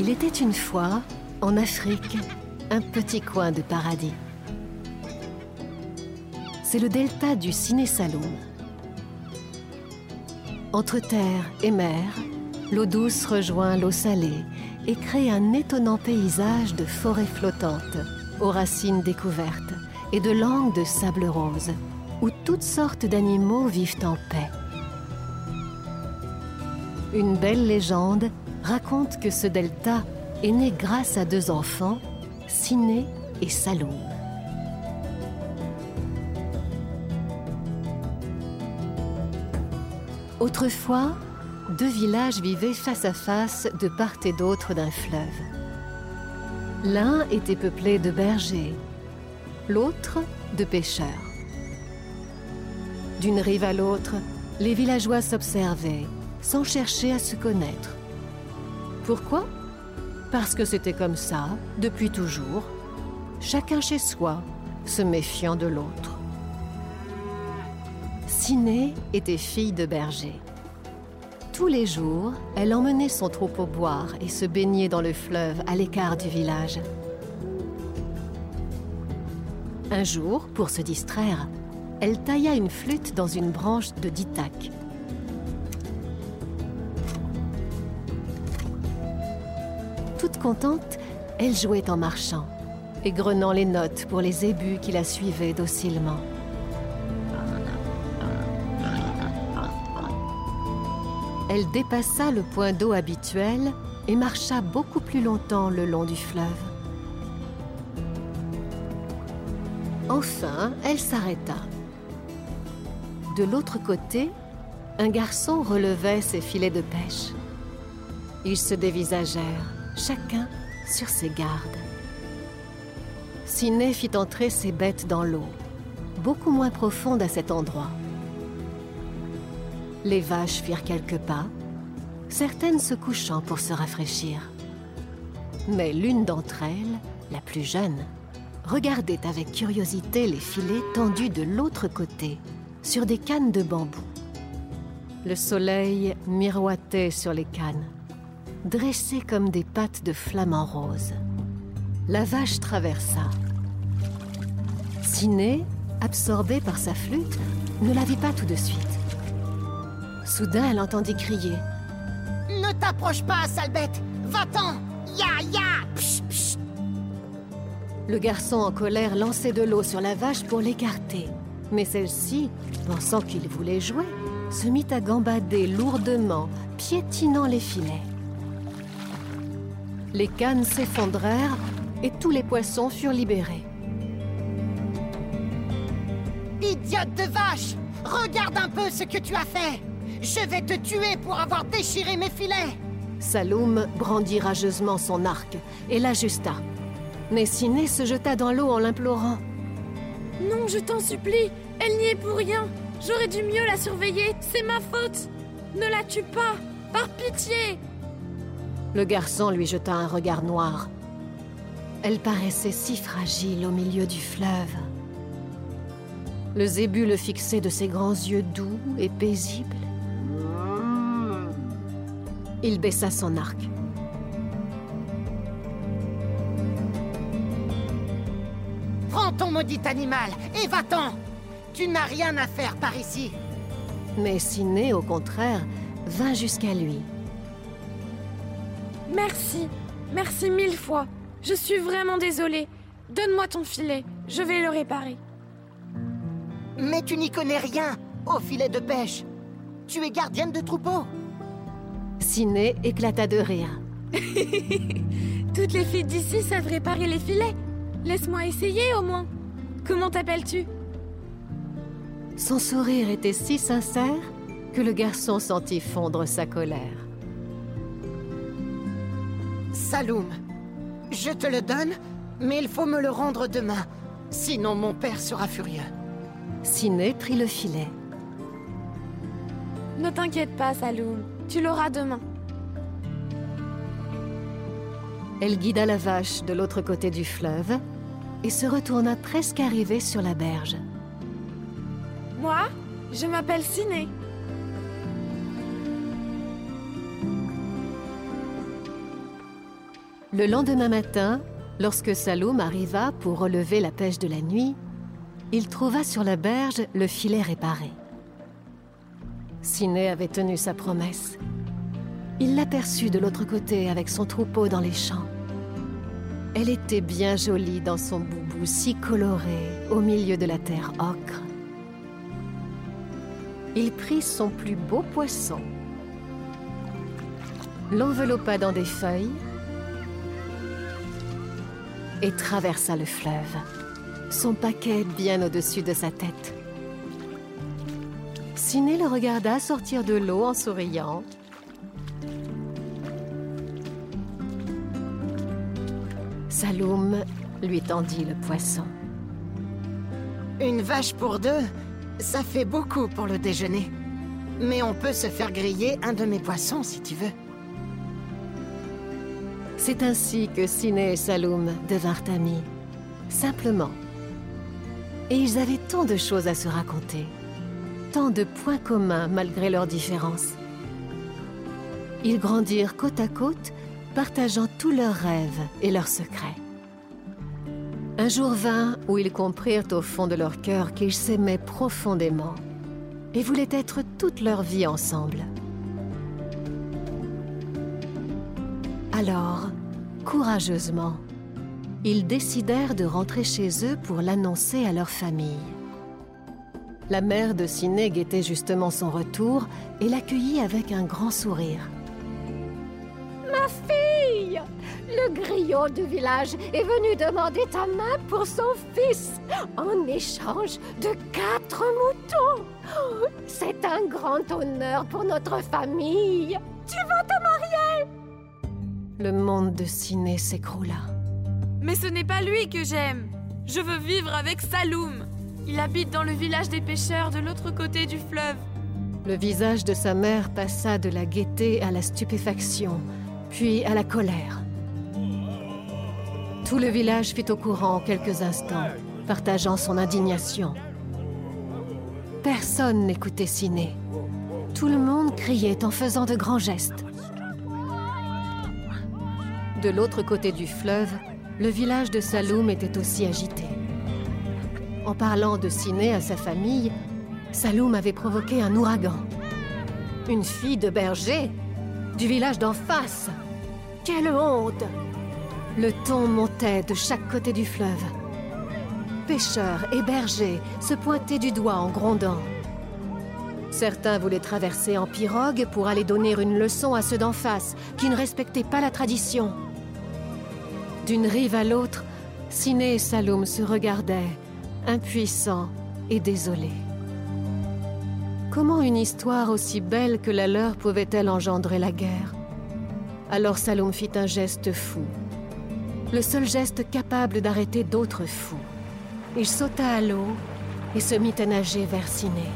Il était une fois, en Afrique, un petit coin de paradis. C'est le delta du Ciné-Saloum. Entre terre et mer, l'eau douce rejoint l'eau salée et crée un étonnant paysage de forêts flottantes, aux racines découvertes et de langues de sable rose, où toutes sortes d'animaux vivent en paix. Une belle légende raconte que ce delta est né grâce à deux enfants, Siné et Saloum. Autrefois, deux villages vivaient face à face de part et d'autre d'un fleuve. L'un était peuplé de bergers, l'autre de pêcheurs. D'une rive à l'autre, les villageois s'observaient sans chercher à se connaître. Pourquoi? Parce que c'était comme ça, depuis toujours, chacun chez soi, se méfiant de l'autre. Siné était fille de berger. Tous les jours, elle emmenait son troupeau boire et se baignait dans le fleuve à l'écart du village. Un jour, pour se distraire, elle tailla une flûte dans une branche de ditak. Toute contente, elle jouait en marchant, égrenant les notes pour les ébus qui la suivaient docilement. Elle dépassa le point d'eau habituel et marcha beaucoup plus longtemps le long du fleuve. Enfin, elle s'arrêta. De l'autre côté, un garçon relevait ses filets de pêche. Ils se dévisagèrent, chacun sur ses gardes. Siné fit entrer ses bêtes dans l'eau, beaucoup moins profonde à cet endroit. Les vaches firent quelques pas, certaines se couchant pour se rafraîchir. Mais l'une d'entre elles, la plus jeune, regardait avec curiosité les filets tendus de l'autre côté, sur des cannes de bambou. Le soleil miroitait sur les cannes, dressées comme des pattes de flamant rose. La vache traversa. Siné, absorbée par sa flûte, ne la vit pas tout de suite. Soudain, elle entendit crier. Ne t'approche pas, sale bête Va-t'en Ya ya Psh, psh. Le garçon en colère lançait de l'eau sur la vache pour l'écarter. Mais celle-ci, pensant qu'il voulait jouer, se mit à gambader lourdement, piétinant les filets. Les cannes s'effondrèrent et tous les poissons furent libérés. Idiote de vache Regarde un peu ce que tu as fait Je vais te tuer pour avoir déchiré mes filets Saloum brandit rageusement son arc et l'ajusta. Mais Siné se jeta dans l'eau en l'implorant. Non, je t'en supplie, elle n'y est pour rien. J'aurais dû mieux la surveiller, c'est ma faute. Ne la tue pas, par pitié. Le garçon lui jeta un regard noir. Elle paraissait si fragile au milieu du fleuve. Le zébu le fixait de ses grands yeux doux et paisibles. Il baissa son arc. Prends ton maudit animal et va-t'en Tu n'as rien à faire par ici Mais Siné, au contraire, vint jusqu'à lui. Merci, merci mille fois. Je suis vraiment désolée. Donne-moi ton filet, je vais le réparer. Mais tu n'y connais rien au filet de pêche Tu es gardienne de troupeau Siné éclata de rire. Toutes les filles d'ici savent réparer les filets. Laisse-moi essayer au moins. Comment t'appelles-tu? Son sourire était si sincère que le garçon sentit fondre sa colère. Saloum Je te le donne, mais il faut me le rendre demain. Sinon mon père sera furieux. Siné prit le filet. Ne t'inquiète pas, Saloum. Tu l'auras demain. Elle guida la vache de l'autre côté du fleuve et se retourna presque arrivée sur la berge. Moi, je m'appelle Ciné. Le lendemain matin, lorsque Saloum arriva pour relever la pêche de la nuit, il trouva sur la berge le filet réparé. Siné avait tenu sa promesse. Il l'aperçut de l'autre côté avec son troupeau dans les champs. Elle était bien jolie dans son boubou si coloré au milieu de la terre ocre. Il prit son plus beau poisson, l'enveloppa dans des feuilles et traversa le fleuve, son paquet bien au-dessus de sa tête. Siné le regarda sortir de l'eau en souriant. Saloum lui tendit le poisson. Une vache pour deux, ça fait beaucoup pour le déjeuner. Mais on peut se faire griller un de mes poissons si tu veux. C'est ainsi que Siné et Saloum devinrent amis. Simplement. Et ils avaient tant de choses à se raconter. Tant de points communs malgré leurs différences. Ils grandirent côte à côte, partageant tous leurs rêves et leurs secrets. Un jour vint où ils comprirent au fond de leur cœur qu'ils s'aimaient profondément et voulaient être toute leur vie ensemble. Alors, courageusement, ils décidèrent de rentrer chez eux pour l'annoncer à leur famille. La mère de Siné guettait justement son retour et l'accueillit avec un grand sourire. Ma fille Le griot du village est venu demander ta main pour son fils en échange de quatre moutons. Oh, C'est un grand honneur pour notre famille. Le monde de Siné s'écroula. Mais ce n'est pas lui que j'aime. Je veux vivre avec Saloum. Il habite dans le village des pêcheurs de l'autre côté du fleuve. Le visage de sa mère passa de la gaieté à la stupéfaction, puis à la colère. Tout le village fut au courant en quelques instants, partageant son indignation. Personne n'écoutait Siné. Tout le monde criait en faisant de grands gestes. De l'autre côté du fleuve, le village de Saloum était aussi agité. En parlant de Siné à sa famille, Saloum avait provoqué un ouragan. Une fille de berger Du village d'en face Quelle honte Le ton montait de chaque côté du fleuve. Pêcheurs et bergers se pointaient du doigt en grondant. Certains voulaient traverser en pirogue pour aller donner une leçon à ceux d'en face qui ne respectaient pas la tradition. D'une rive à l'autre, Siné et Saloum se regardaient, impuissants et désolés. Comment une histoire aussi belle que la leur pouvait-elle engendrer la guerre? Alors Saloum fit un geste fou. Le seul geste capable d'arrêter d'autres fous. Il sauta à l'eau et se mit à nager vers Siné.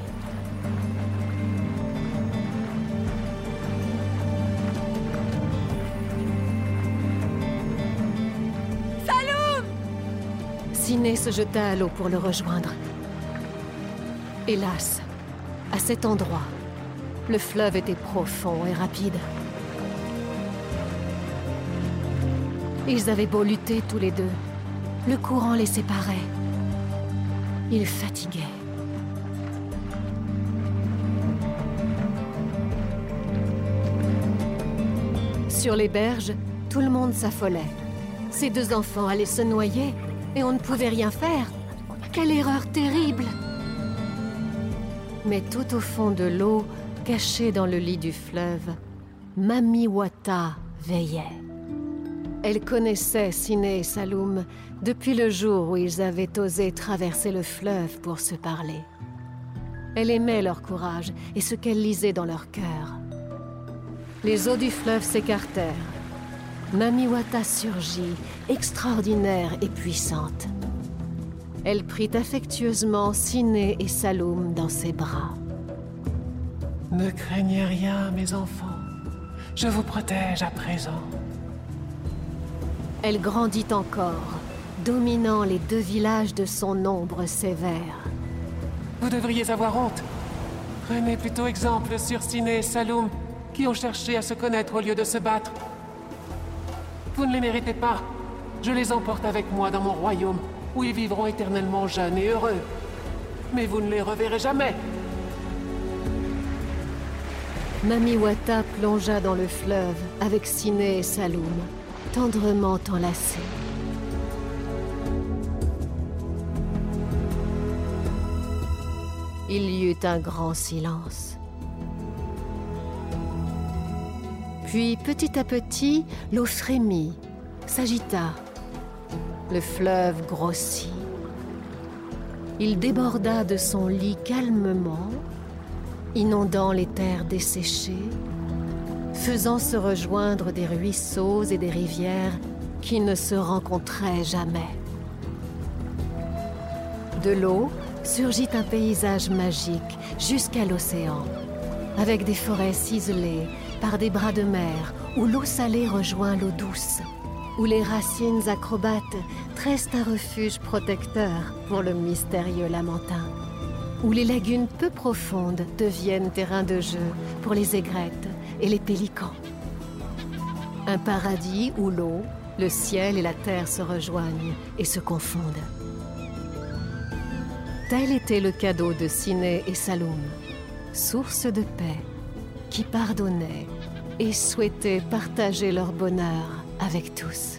Siné se jeta à l'eau pour le rejoindre. Hélas, à cet endroit, le fleuve était profond et rapide. Ils avaient beau lutter tous les deux, le courant les séparait. Ils fatiguaient. Sur les berges, tout le monde s'affolait. Ces deux enfants allaient se noyer et on ne pouvait rien faire. Quelle erreur terrible Mais tout au fond de l'eau, cachée dans le lit du fleuve, Mami Wata veillait. Elle connaissait Siné et Saloum depuis le jour où ils avaient osé traverser le fleuve pour se parler. Elle aimait leur courage et ce qu'elle lisait dans leur cœur. Les eaux du fleuve s'écartèrent. Mamiwata surgit, extraordinaire et puissante. Elle prit affectueusement Siné et Saloum dans ses bras. Ne craignez rien, mes enfants. Je vous protège à présent. Elle grandit encore, dominant les deux villages de son ombre sévère. Vous devriez avoir honte. Prenez plutôt exemple sur Siné et Saloum, qui ont cherché à se connaître au lieu de se battre. Vous ne les méritez pas. Je les emporte avec moi dans mon royaume, où ils vivront éternellement jeunes et heureux. Mais vous ne les reverrez jamais. Mamiwata plongea dans le fleuve avec Siné et Saloum, tendrement enlacés. Il y eut un grand silence. Puis, petit à petit, l'eau frémit, s'agita. Le fleuve grossit. Il déborda de son lit calmement, inondant les terres desséchées, faisant se rejoindre des ruisseaux et des rivières qui ne se rencontraient jamais. De l'eau surgit un paysage magique jusqu'à l'océan, avec des forêts ciselées par des bras de mer où l'eau salée rejoint l'eau douce, où les racines acrobates tressent un refuge protecteur pour le mystérieux lamentin, où les lagunes peu profondes deviennent terrain de jeu pour les aigrettes et les pélicans. Un paradis où l'eau, le ciel et la terre se rejoignent et se confondent. Tel était le cadeau de Siné et Saloum, source de paix, qui pardonnaient et souhaitaient partager leur bonheur avec tous.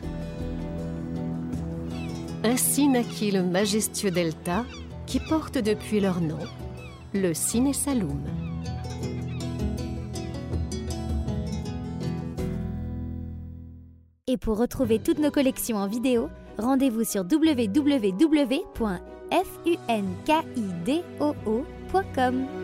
Ainsi naquit le majestueux delta qui porte depuis leur nom le Siné Saloum. Et pour retrouver toutes nos collections en vidéo, rendez-vous sur www.funkidoo.com.